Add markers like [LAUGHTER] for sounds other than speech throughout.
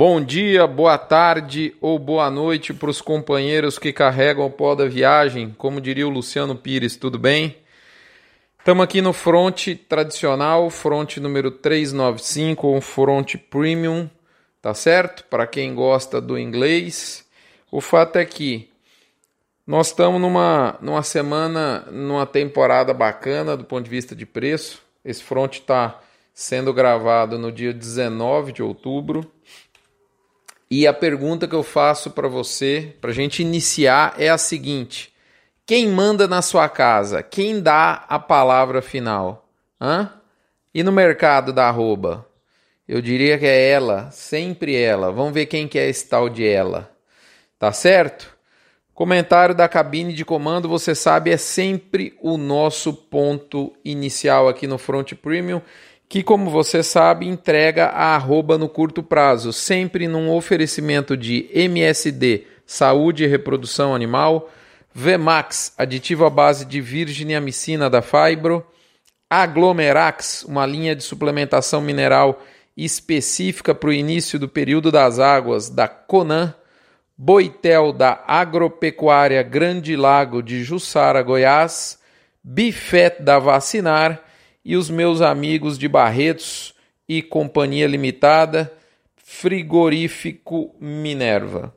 Bom dia, boa tarde ou boa noite para os companheiros que carregam o pó da viagem, como diria o Luciano Pires, tudo bem? Estamos aqui no front tradicional, front número 395, um front premium, tá certo? Para quem gosta do inglês. O fato é que nós estamos numa, numa semana, numa temporada bacana do ponto de vista de preço. Esse front está sendo gravado no dia 19 de outubro. E a pergunta que eu faço para você, para a gente iniciar, é a seguinte: quem manda na sua casa? Quem dá a palavra final? Hã? E no mercado da arroba? Eu diria que é ela, sempre ela. Vamos ver quem que é esse tal de ela. Tá certo? Comentário da cabine de comando, você sabe, é sempre o nosso ponto inicial aqui no Front Premium que, como você sabe, entrega a arroba no curto prazo, sempre num oferecimento de MSD, saúde e reprodução animal, Vmax, aditivo à base de virginiamicina da Fibro, Aglomerax, uma linha de suplementação mineral específica para o início do período das águas da Conan, Boitel da Agropecuária Grande Lago de Jussara, Goiás, Bifet da Vacinar e os meus amigos de Barretos e Companhia Limitada, Frigorífico Minerva.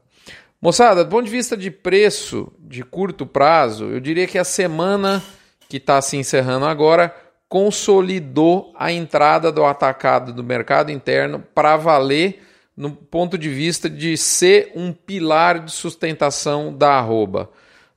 Moçada, do ponto de vista de preço de curto prazo, eu diria que a semana que está se encerrando agora consolidou a entrada do atacado do mercado interno para valer no ponto de vista de ser um pilar de sustentação da arroba.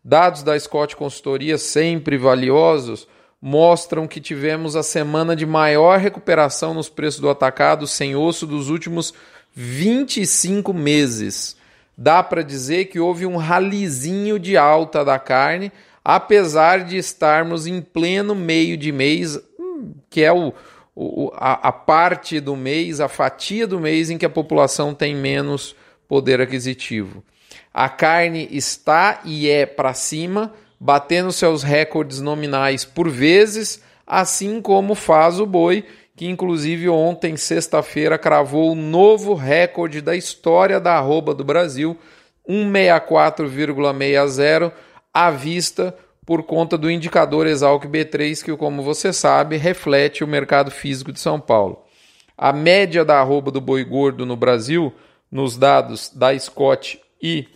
Dados da Scott Consultoria sempre valiosos mostram que tivemos a semana de maior recuperação nos preços do atacado sem osso dos últimos 25 meses. Dá para dizer que houve um ralizinho de alta da carne, apesar de estarmos em pleno meio de mês, hum, que é o, o a, a parte do mês, a fatia do mês em que a população tem menos poder aquisitivo. A carne está e é para cima, batendo seus recordes nominais por vezes, assim como faz o boi, que inclusive ontem, sexta-feira, cravou o novo recorde da história da arroba do Brasil, 164,60 à vista por conta do indicador Exalc B3, que, como você sabe, reflete o mercado físico de São Paulo. A média da arroba do boi gordo no Brasil, nos dados da Scott e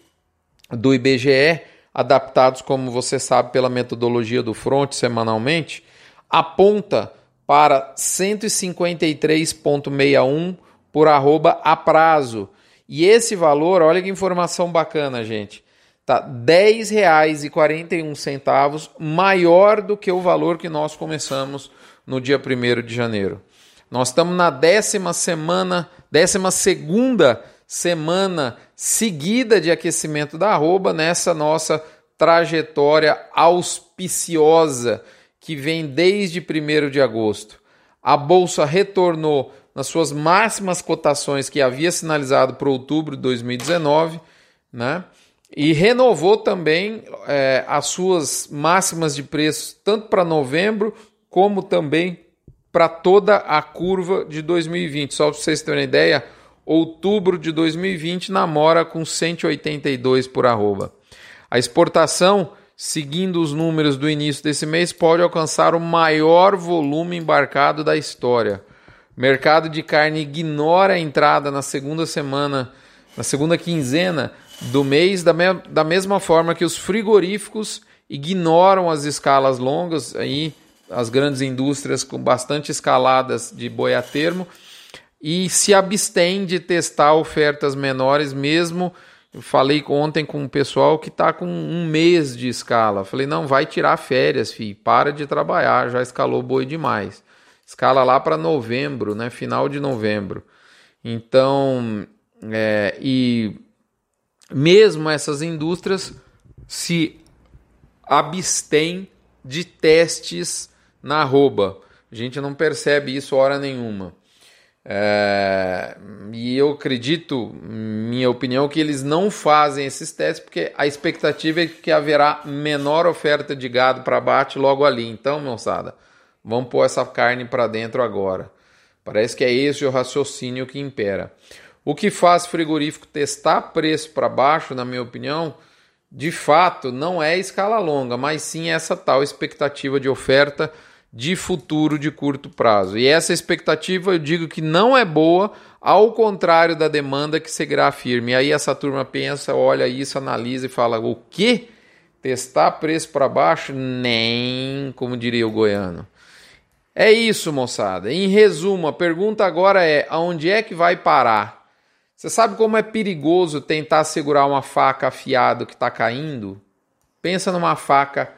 do IBGE, adaptados, como você sabe, pela metodologia do front semanalmente, aponta para 153,61 por arroba a prazo. E esse valor, olha que informação bacana, gente. Tá R$ 10,41 maior do que o valor que nós começamos no dia 1 de janeiro. Nós estamos na décima semana, décima segunda semana seguida de aquecimento da arroba nessa nossa trajetória auspiciosa que vem desde 1 de agosto. A bolsa retornou nas suas máximas cotações que havia sinalizado para outubro de 2019, né? E renovou também é, as suas máximas de preço tanto para novembro como também para toda a curva de 2020. Só para vocês terem uma ideia, outubro de 2020 namora com 182 por arroba. A exportação, seguindo os números do início desse mês, pode alcançar o maior volume embarcado da história. O mercado de carne ignora a entrada na segunda semana, na segunda quinzena do mês, da, me da mesma forma que os frigoríficos ignoram as escalas longas, aí as grandes indústrias com bastante escaladas de boi a termo e se abstém de testar ofertas menores, mesmo. Eu falei ontem com o pessoal que está com um mês de escala. Falei, não, vai tirar férias, filho. Para de trabalhar, já escalou boi demais. Escala lá para novembro, né? Final de novembro. Então, é, e mesmo essas indústrias se abstêm de testes na arroba. A gente não percebe isso hora nenhuma. É, e eu acredito, minha opinião, que eles não fazem esses testes porque a expectativa é que haverá menor oferta de gado para abate logo ali. Então, moçada, vamos pôr essa carne para dentro agora. Parece que é esse o raciocínio que impera. O que faz frigorífico testar preço para baixo, na minha opinião, de fato não é escala longa, mas sim essa tal expectativa de oferta de futuro de curto prazo. E essa expectativa eu digo que não é boa, ao contrário da demanda que seguirá firme. E aí essa turma pensa, olha isso, analisa e fala: o quê? Testar preço para baixo? Nem, como diria o goiano. É isso, moçada. Em resumo, a pergunta agora é: aonde é que vai parar? Você sabe como é perigoso tentar segurar uma faca afiada que está caindo? Pensa numa faca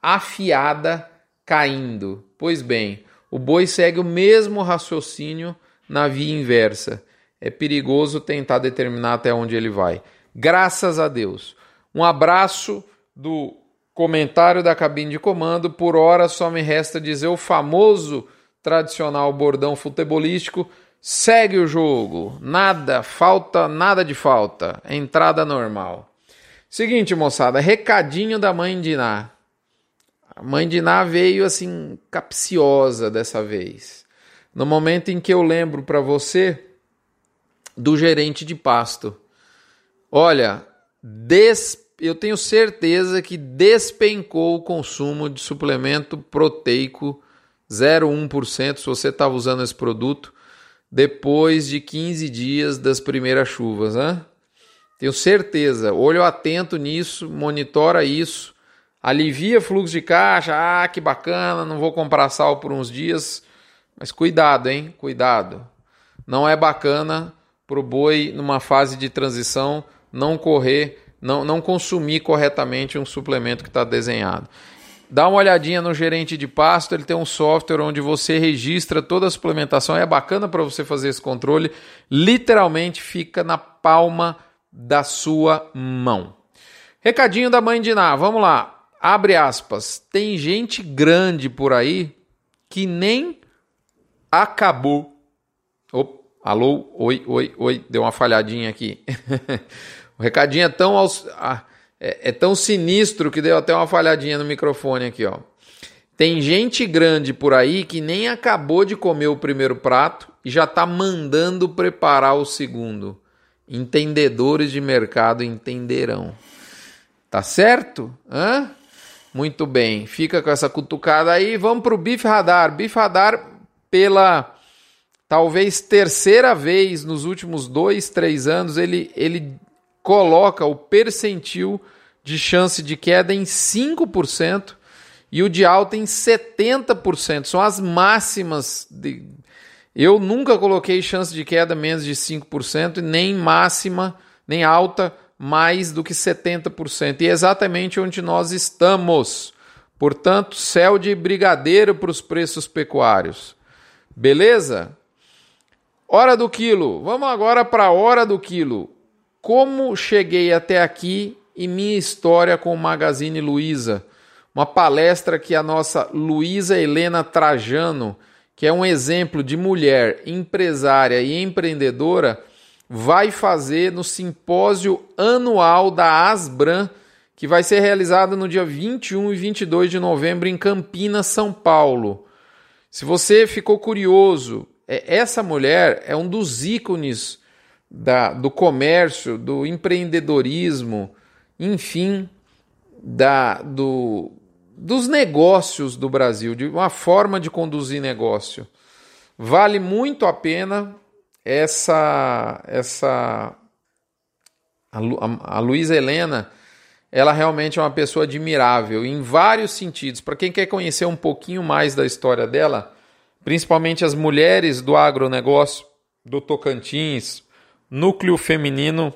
afiada caindo. Pois bem, o boi segue o mesmo raciocínio na via inversa. É perigoso tentar determinar até onde ele vai. Graças a Deus. Um abraço do comentário da cabine de comando. Por hora só me resta dizer o famoso tradicional bordão futebolístico. Segue o jogo. Nada, falta, nada de falta. Entrada normal. Seguinte, moçada, recadinho da mãe de Ná. A mãe de Ná veio assim capciosa dessa vez. No momento em que eu lembro para você do gerente de pasto. Olha, des eu tenho certeza que despencou o consumo de suplemento proteico 0,1% se você estava usando esse produto depois de 15 dias das primeiras chuvas. Né? Tenho certeza. Olho atento nisso, monitora isso, alivia fluxo de caixa. Ah, que bacana, não vou comprar sal por uns dias. Mas cuidado, hein? Cuidado. Não é bacana para o boi, numa fase de transição, não correr não, não consumir corretamente um suplemento que está desenhado. Dá uma olhadinha no gerente de pasto, ele tem um software onde você registra toda a suplementação. É bacana para você fazer esse controle. Literalmente fica na palma da sua mão. Recadinho da mãe de Ná, vamos lá. Abre aspas. Tem gente grande por aí que nem acabou. Opa, alô, oi, oi, oi, deu uma falhadinha aqui. [LAUGHS] O recadinho é tão, ah, é, é tão sinistro que deu até uma falhadinha no microfone aqui, ó. Tem gente grande por aí que nem acabou de comer o primeiro prato e já está mandando preparar o segundo. Entendedores de mercado entenderão. Tá certo? Hã? Muito bem. Fica com essa cutucada aí. Vamos para o Bife Radar. Bife Radar, pela talvez terceira vez nos últimos dois, três anos, ele, ele coloca o percentil de chance de queda em 5% e o de alta em 70%. São as máximas. De... Eu nunca coloquei chance de queda menos de 5%, nem máxima, nem alta mais do que 70%. E é exatamente onde nós estamos. Portanto, céu de brigadeiro para os preços pecuários. Beleza? Hora do quilo. Vamos agora para a hora do quilo como cheguei até aqui e minha história com o Magazine Luiza. Uma palestra que a nossa Luísa Helena Trajano, que é um exemplo de mulher empresária e empreendedora, vai fazer no simpósio anual da Asbran, que vai ser realizado no dia 21 e 22 de novembro em Campinas, São Paulo. Se você ficou curioso, é, essa mulher é um dos ícones da, do comércio, do empreendedorismo, enfim, da, do, dos negócios do Brasil, de uma forma de conduzir negócio. Vale muito a pena essa essa a, a, a Luísa Helena, ela realmente é uma pessoa admirável em vários sentidos. Para quem quer conhecer um pouquinho mais da história dela, principalmente as mulheres do agronegócio do Tocantins, Núcleo Feminino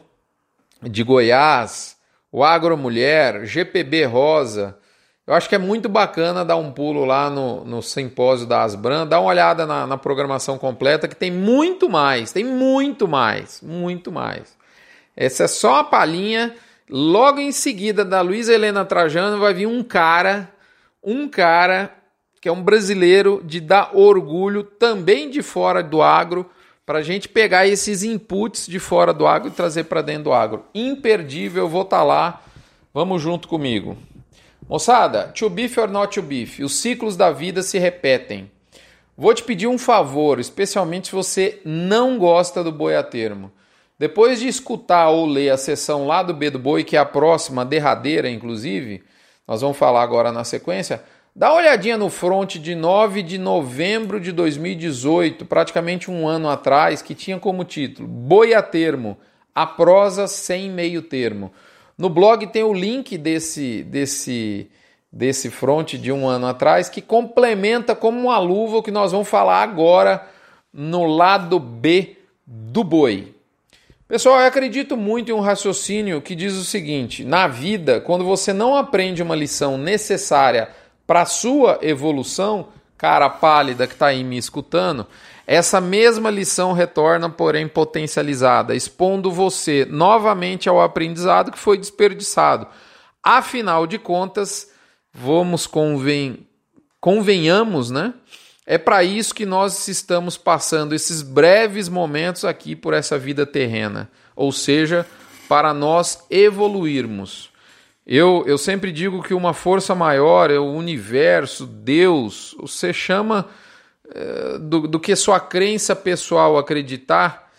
de Goiás, o Agromulher, GPB Rosa. Eu acho que é muito bacana dar um pulo lá no, no simpósio da Asbran, dar uma olhada na, na programação completa, que tem muito mais, tem muito mais, muito mais. Essa é só a palhinha. Logo em seguida da Luísa Helena Trajano vai vir um cara, um cara que é um brasileiro de dar orgulho também de fora do agro, para a gente pegar esses inputs de fora do agro e trazer para dentro do agro. Imperdível, vou estar tá lá. Vamos junto comigo. Moçada, to beef or not to beef, os ciclos da vida se repetem. Vou te pedir um favor, especialmente se você não gosta do boi a termo. Depois de escutar ou ler a sessão lá do B do Boi, que é a próxima, derradeira, inclusive, nós vamos falar agora na sequência, dá uma olhadinha no front de 9 de novembro de 2018, praticamente um ano atrás, que tinha como título Boi a termo, a prosa sem meio termo. No blog tem o link desse, desse, desse front de um ano atrás, que complementa como uma luva o que nós vamos falar agora no lado B do boi. Pessoal, eu acredito muito em um raciocínio que diz o seguinte: na vida, quando você não aprende uma lição necessária para a sua evolução, cara pálida que está aí me escutando, essa mesma lição retorna, porém potencializada, expondo você novamente ao aprendizado que foi desperdiçado. Afinal de contas, vamos conven... convenhamos, né? É para isso que nós estamos passando esses breves momentos aqui por essa vida terrena, ou seja, para nós evoluirmos. Eu, eu sempre digo que uma força maior é o universo, Deus, você chama do, do, que sua crença pessoal acreditar,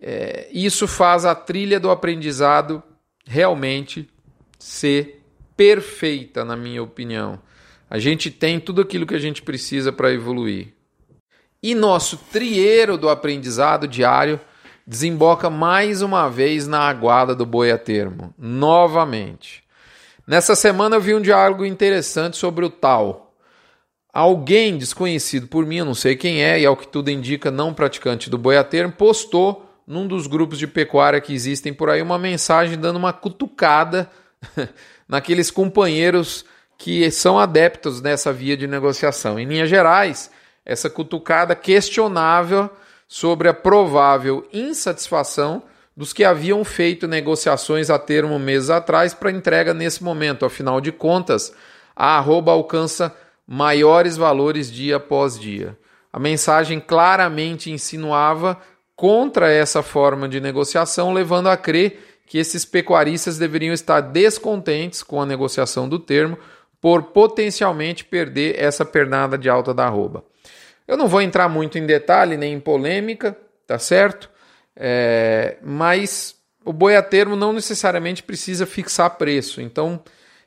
é, isso faz a trilha do aprendizado realmente ser perfeita, na minha opinião. A gente tem tudo aquilo que a gente precisa para evoluir. E nosso trieiro do aprendizado diário desemboca mais uma vez na aguada do boi a termo, novamente. Nessa semana eu vi um diálogo interessante sobre o tal. Alguém desconhecido por mim, eu não sei quem é, e ao que tudo indica, não praticante do boi a termo, postou num dos grupos de pecuária que existem por aí uma mensagem dando uma cutucada [LAUGHS] naqueles companheiros que são adeptos nessa via de negociação. Em linhas gerais, essa cutucada questionável sobre a provável insatisfação dos que haviam feito negociações a termo meses atrás para entrega nesse momento. Afinal de contas, a arroba alcança maiores valores dia após dia. A mensagem claramente insinuava contra essa forma de negociação, levando a crer que esses pecuaristas deveriam estar descontentes com a negociação do termo, por potencialmente perder essa pernada de alta da arroba. Eu não vou entrar muito em detalhe nem em polêmica, tá certo? É, mas o boi a termo não necessariamente precisa fixar preço. Então,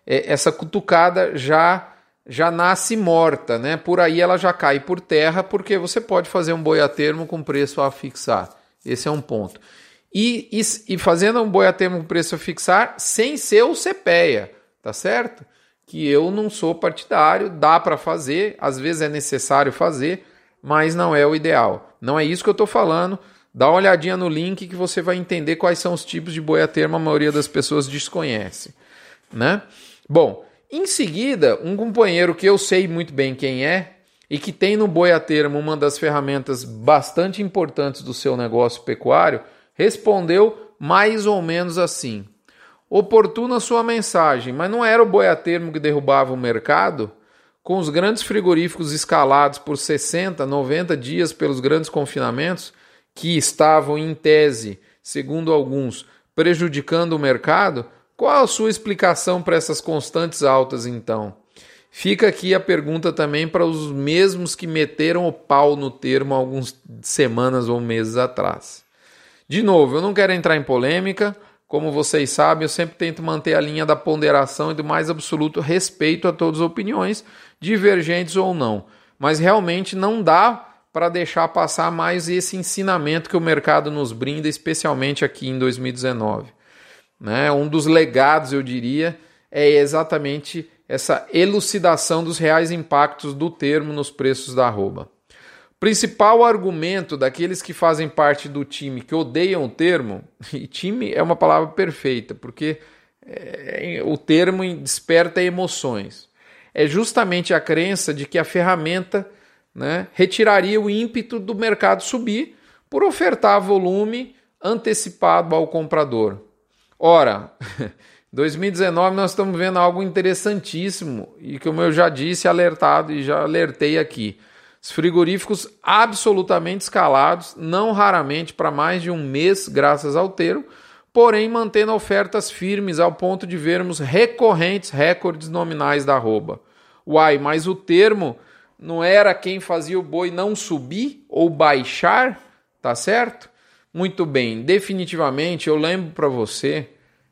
é, essa cutucada já já nasce morta, né? Por aí ela já cai por terra, porque você pode fazer um boi a termo com preço a fixar. Esse é um ponto. E, e, e fazendo um boi a termo com preço a fixar sem ser o CPEA, tá certo? que eu não sou partidário, dá para fazer, às vezes é necessário fazer, mas não é o ideal. Não é isso que eu estou falando. Dá uma olhadinha no link que você vai entender quais são os tipos de boi a termo, a maioria das pessoas desconhece. Né? Bom, em seguida, um companheiro que eu sei muito bem quem é e que tem no boi a termo uma das ferramentas bastante importantes do seu negócio pecuário, respondeu mais ou menos assim: Oportuna sua mensagem, mas não era o boi a termo que derrubava o mercado? Com os grandes frigoríficos escalados por 60, 90 dias pelos grandes confinamentos, que estavam, em tese, segundo alguns, prejudicando o mercado, qual a sua explicação para essas constantes altas então? Fica aqui a pergunta também para os mesmos que meteram o pau no termo algumas semanas ou meses atrás. De novo, eu não quero entrar em polêmica, como vocês sabem, eu sempre tento manter a linha da ponderação e do mais absoluto respeito a todas as opiniões, divergentes ou não. Mas realmente não dá para deixar passar mais esse ensinamento que o mercado nos brinda, especialmente aqui em 2019. Né? Um dos legados, eu diria, é exatamente essa elucidação dos reais impactos do termo nos preços da arroba. Principal argumento daqueles que fazem parte do time que odeiam o termo, [LAUGHS] e time é uma palavra perfeita, porque é, o termo desperta emoções, é justamente a crença de que a ferramenta né, retiraria o ímpeto do mercado subir por ofertar volume antecipado ao comprador. Ora, [LAUGHS] 2019 nós estamos vendo algo interessantíssimo e como eu já disse, alertado e já alertei aqui. Os frigoríficos absolutamente escalados, não raramente para mais de um mês, graças ao termo, porém mantendo ofertas firmes ao ponto de vermos recorrentes recordes nominais da arroba. Uai, mas o termo não era quem fazia o boi não subir ou baixar, tá certo? Muito bem, definitivamente eu lembro para você,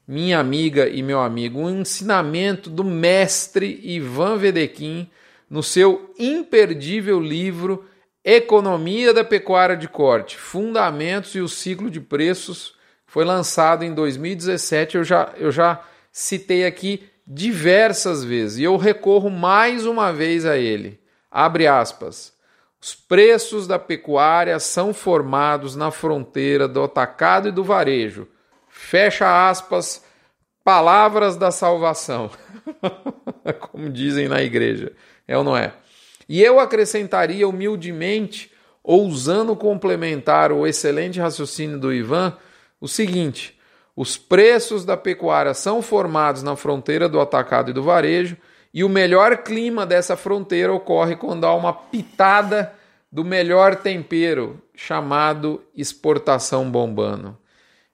minha amiga e meu amigo, um ensinamento do mestre Ivan Vedequim no seu imperdível livro Economia da Pecuária de Corte: Fundamentos e o Ciclo de Preços, foi lançado em 2017. Eu já, eu já citei aqui diversas vezes e eu recorro mais uma vez a ele. Abre aspas. Os preços da pecuária são formados na fronteira do atacado e do varejo. Fecha aspas, palavras da salvação. [LAUGHS] Como dizem na igreja. É ou não é? E eu acrescentaria humildemente, ousando complementar o excelente raciocínio do Ivan, o seguinte: os preços da pecuária são formados na fronteira do atacado e do varejo, e o melhor clima dessa fronteira ocorre quando há uma pitada do melhor tempero, chamado exportação bombando.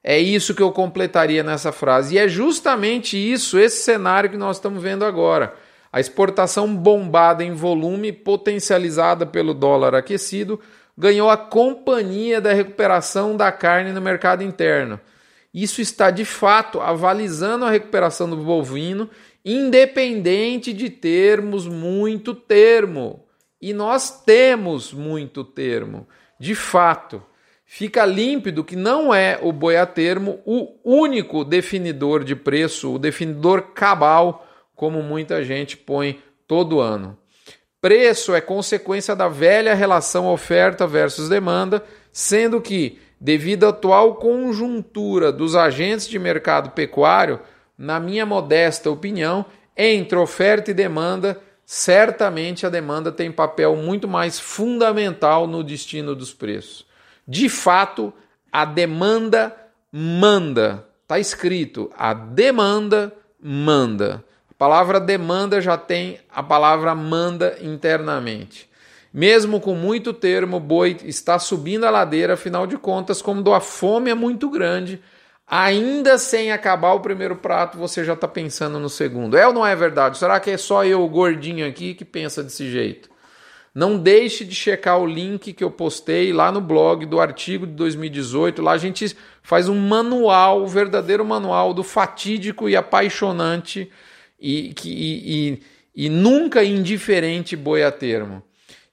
É isso que eu completaria nessa frase. E é justamente isso, esse cenário que nós estamos vendo agora. A exportação bombada em volume, potencializada pelo dólar aquecido, ganhou a companhia da recuperação da carne no mercado interno. Isso está de fato avalizando a recuperação do bovino, independente de termos muito termo. E nós temos muito termo. De fato, fica límpido que não é o boi a termo o único definidor de preço, o definidor cabal como muita gente põe todo ano. Preço é consequência da velha relação oferta versus demanda, sendo que, devido à atual conjuntura dos agentes de mercado pecuário, na minha modesta opinião, entre oferta e demanda, certamente a demanda tem papel muito mais fundamental no destino dos preços. De fato, a demanda manda. Está escrito: a demanda manda. A palavra demanda já tem a palavra manda internamente. Mesmo com muito termo, o boi está subindo a ladeira, afinal de contas, como a fome é muito grande, ainda sem acabar o primeiro prato, você já está pensando no segundo. É ou não é verdade? Será que é só eu, gordinho aqui, que pensa desse jeito? Não deixe de checar o link que eu postei lá no blog do artigo de 2018. Lá a gente faz um manual, o um verdadeiro manual do fatídico e apaixonante e, e, e, e nunca indiferente boi a termo.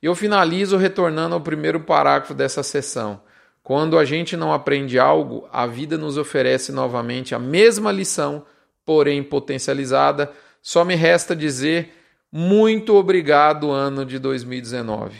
Eu finalizo retornando ao primeiro parágrafo dessa sessão. Quando a gente não aprende algo, a vida nos oferece novamente a mesma lição, porém potencializada. Só me resta dizer muito obrigado, ano de 2019.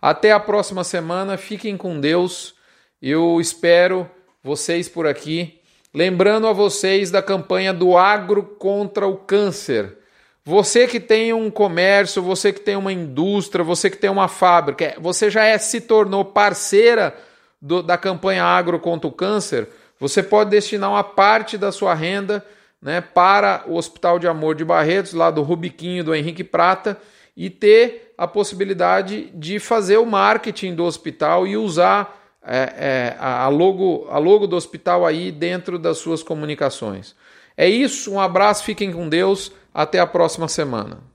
Até a próxima semana, fiquem com Deus. Eu espero vocês por aqui. Lembrando a vocês da campanha do Agro contra o Câncer. Você que tem um comércio, você que tem uma indústria, você que tem uma fábrica, você já é, se tornou parceira do, da campanha Agro contra o Câncer, você pode destinar uma parte da sua renda né, para o Hospital de Amor de Barretos, lá do Rubiquinho do Henrique Prata, e ter a possibilidade de fazer o marketing do hospital e usar é, é, a, logo, a logo do hospital aí dentro das suas comunicações. É isso, um abraço, fiquem com Deus, até a próxima semana.